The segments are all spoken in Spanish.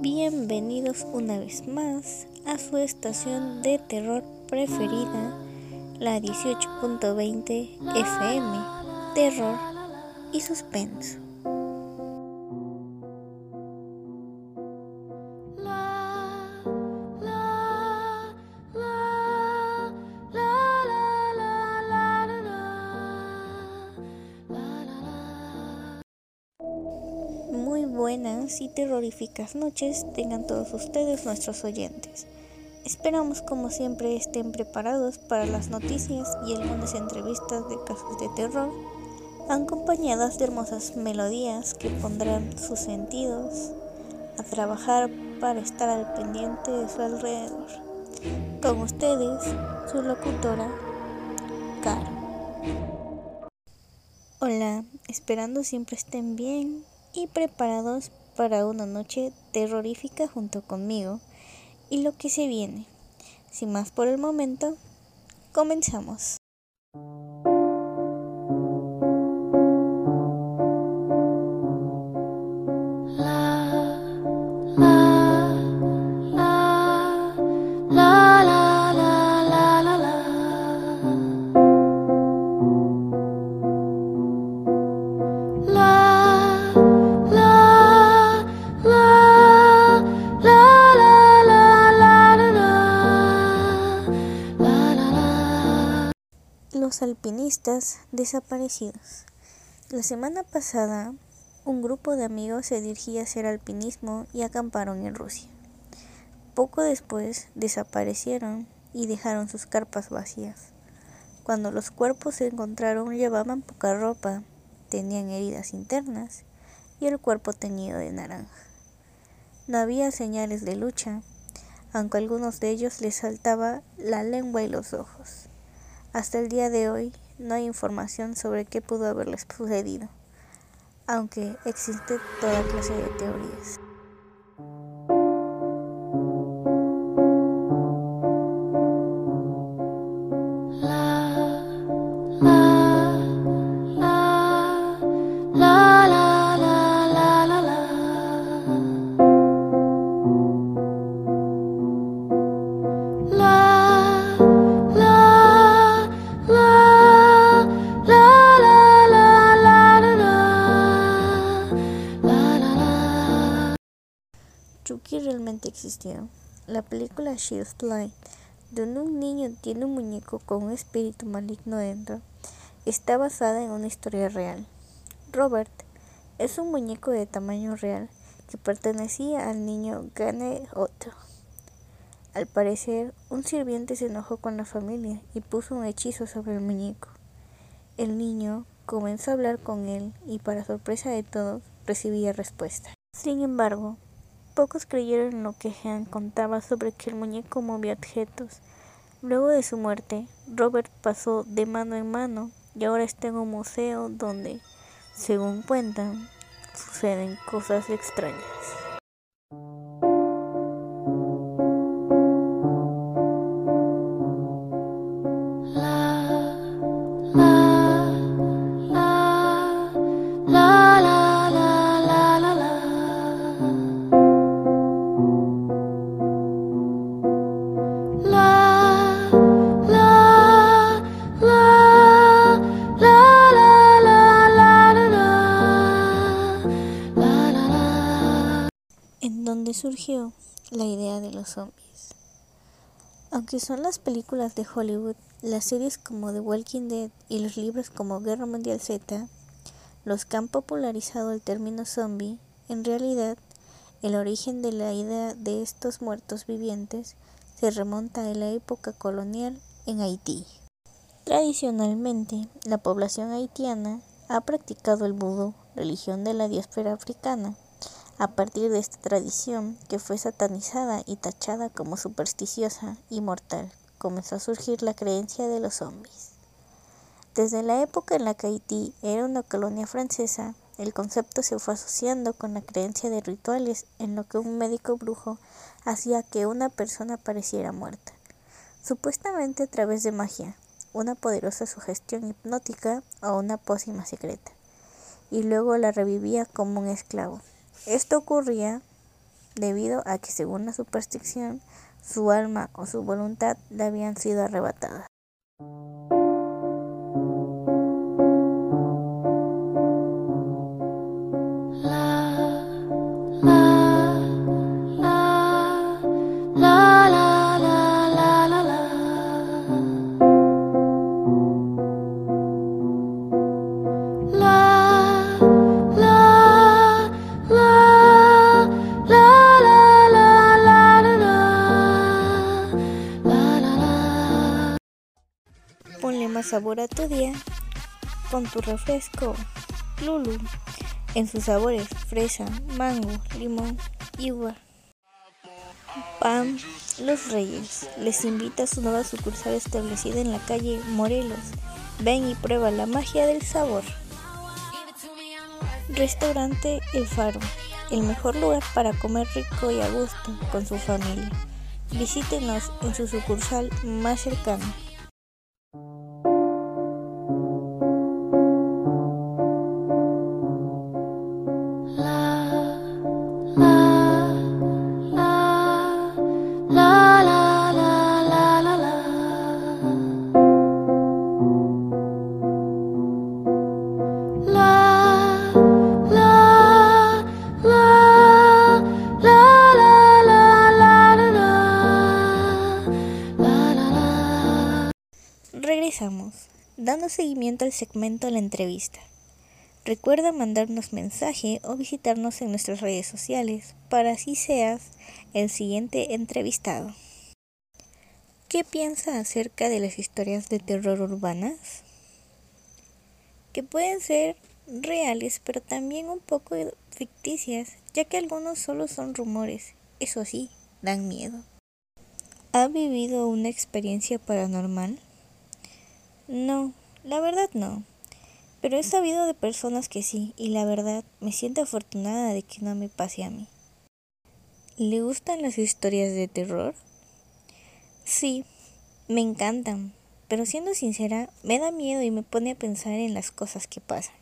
Bienvenidos una vez más a su estación de terror preferida, la 18.20 FM, Terror y Suspenso. Buenas y terroríficas noches tengan todos ustedes nuestros oyentes. Esperamos como siempre estén preparados para las noticias y algunas entrevistas de casos de terror, acompañadas de hermosas melodías que pondrán sus sentidos a trabajar para estar al pendiente de su alrededor. Con ustedes, su locutora, Caro. Hola, esperando siempre estén bien y preparados para una noche terrorífica junto conmigo y lo que se viene. Sin más por el momento, comenzamos. Alpinistas desaparecidos. La semana pasada, un grupo de amigos se dirigía a hacer alpinismo y acamparon en Rusia. Poco después desaparecieron y dejaron sus carpas vacías. Cuando los cuerpos se encontraron llevaban poca ropa, tenían heridas internas y el cuerpo teñido de naranja. No había señales de lucha, aunque a algunos de ellos les saltaba la lengua y los ojos. Hasta el día de hoy no hay información sobre qué pudo haberles sucedido, aunque existe toda clase de teorías. La película She's Light, donde un niño tiene un muñeco con un espíritu maligno dentro, está basada en una historia real. Robert es un muñeco de tamaño real que pertenecía al niño Gane Otto. Al parecer, un sirviente se enojó con la familia y puso un hechizo sobre el muñeco. El niño comenzó a hablar con él y para sorpresa de todos recibía respuesta. Sin embargo, Pocos creyeron lo que Jean contaba sobre que el muñeco movía objetos. Luego de su muerte, Robert pasó de mano en mano y ahora está en un museo donde, según cuentan, suceden cosas extrañas. Surgió la idea de los zombies. Aunque son las películas de Hollywood, las series como The Walking Dead y los libros como Guerra Mundial Z, los que han popularizado el término zombie, en realidad el origen de la idea de estos muertos vivientes se remonta a la época colonial en Haití. Tradicionalmente, la población haitiana ha practicado el vudú, religión de la diáspora africana, a partir de esta tradición, que fue satanizada y tachada como supersticiosa y mortal, comenzó a surgir la creencia de los zombies. Desde la época en la que Haití era una colonia francesa, el concepto se fue asociando con la creencia de rituales en lo que un médico brujo hacía que una persona pareciera muerta, supuestamente a través de magia, una poderosa sugestión hipnótica o una pócima secreta, y luego la revivía como un esclavo. Esto ocurría debido a que según la superstición, su alma o su voluntad le habían sido arrebatadas. A tu día con tu refresco Lulu en sus sabores fresa, mango, limón y uva. Pan Los Reyes les invita a su nueva sucursal establecida en la calle Morelos. Ven y prueba la magia del sabor. Restaurante El Faro, el mejor lugar para comer rico y a gusto con su familia. Visítenos en su sucursal más cercana. Seguimiento al segmento de la entrevista. Recuerda mandarnos mensaje o visitarnos en nuestras redes sociales para así seas el siguiente entrevistado. ¿Qué piensa acerca de las historias de terror urbanas? Que pueden ser reales, pero también un poco ficticias, ya que algunos solo son rumores. Eso sí, dan miedo. ¿Ha vivido una experiencia paranormal? No, la verdad no. Pero he sabido de personas que sí, y la verdad me siento afortunada de que no me pase a mí. ¿Le gustan las historias de terror? Sí, me encantan, pero siendo sincera, me da miedo y me pone a pensar en las cosas que pasan.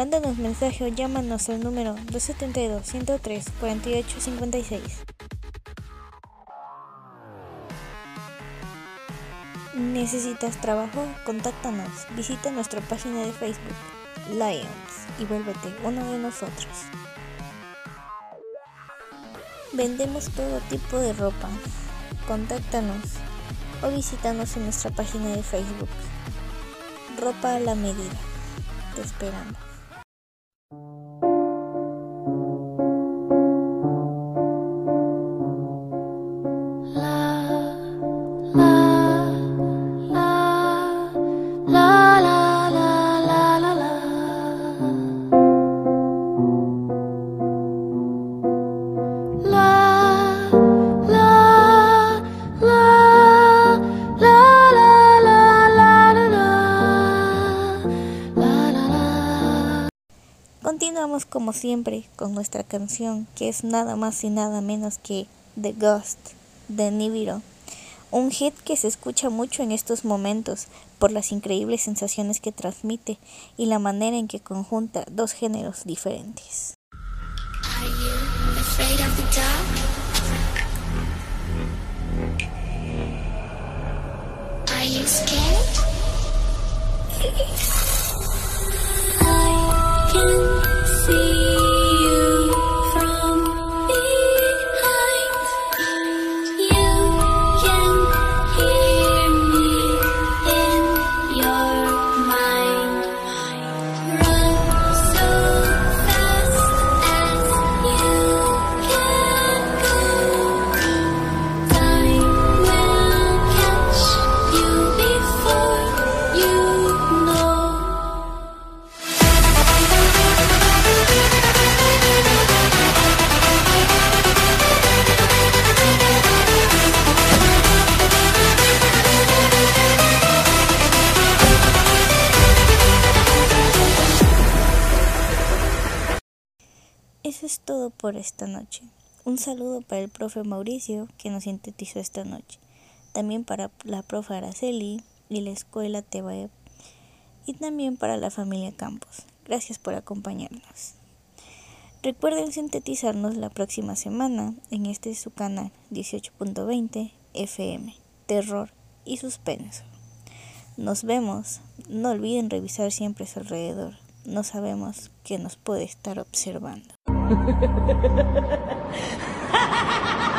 Mándanos mensaje o llámanos al número 272-103-4856. ¿Necesitas trabajo? Contáctanos. Visita nuestra página de Facebook, Lions, y vuélvete uno de nosotros. Vendemos todo tipo de ropa. Contáctanos o visítanos en nuestra página de Facebook. Ropa a la medida. Te esperamos. Como siempre con nuestra canción que es nada más y nada menos que The Ghost de Nibiru, un hit que se escucha mucho en estos momentos por las increíbles sensaciones que transmite y la manera en que conjunta dos géneros diferentes. I can see por esta noche. Un saludo para el profe Mauricio que nos sintetizó esta noche. También para la profe Araceli y la escuela Tebaeb. Y también para la familia Campos. Gracias por acompañarnos. Recuerden sintetizarnos la próxima semana en este su canal 18.20 FM, Terror y Suspenso. Nos vemos. No olviden revisar siempre su alrededor. No sabemos qué nos puede estar observando. Ha ha ha ha!